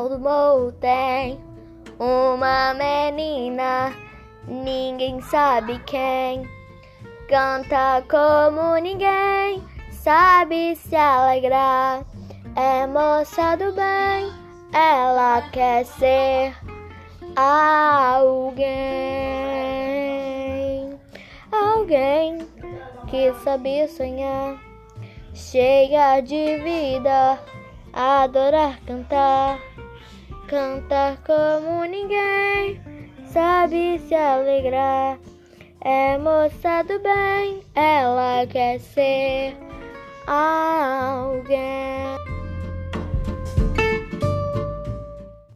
céu do morro tem uma menina, ninguém sabe quem. Canta como ninguém, sabe se alegrar. É moça do bem, ela quer ser alguém. Alguém que sabe sonhar, cheia de vida, adorar cantar. Cantar como ninguém, sabe se alegrar. É moça do bem, ela quer ser.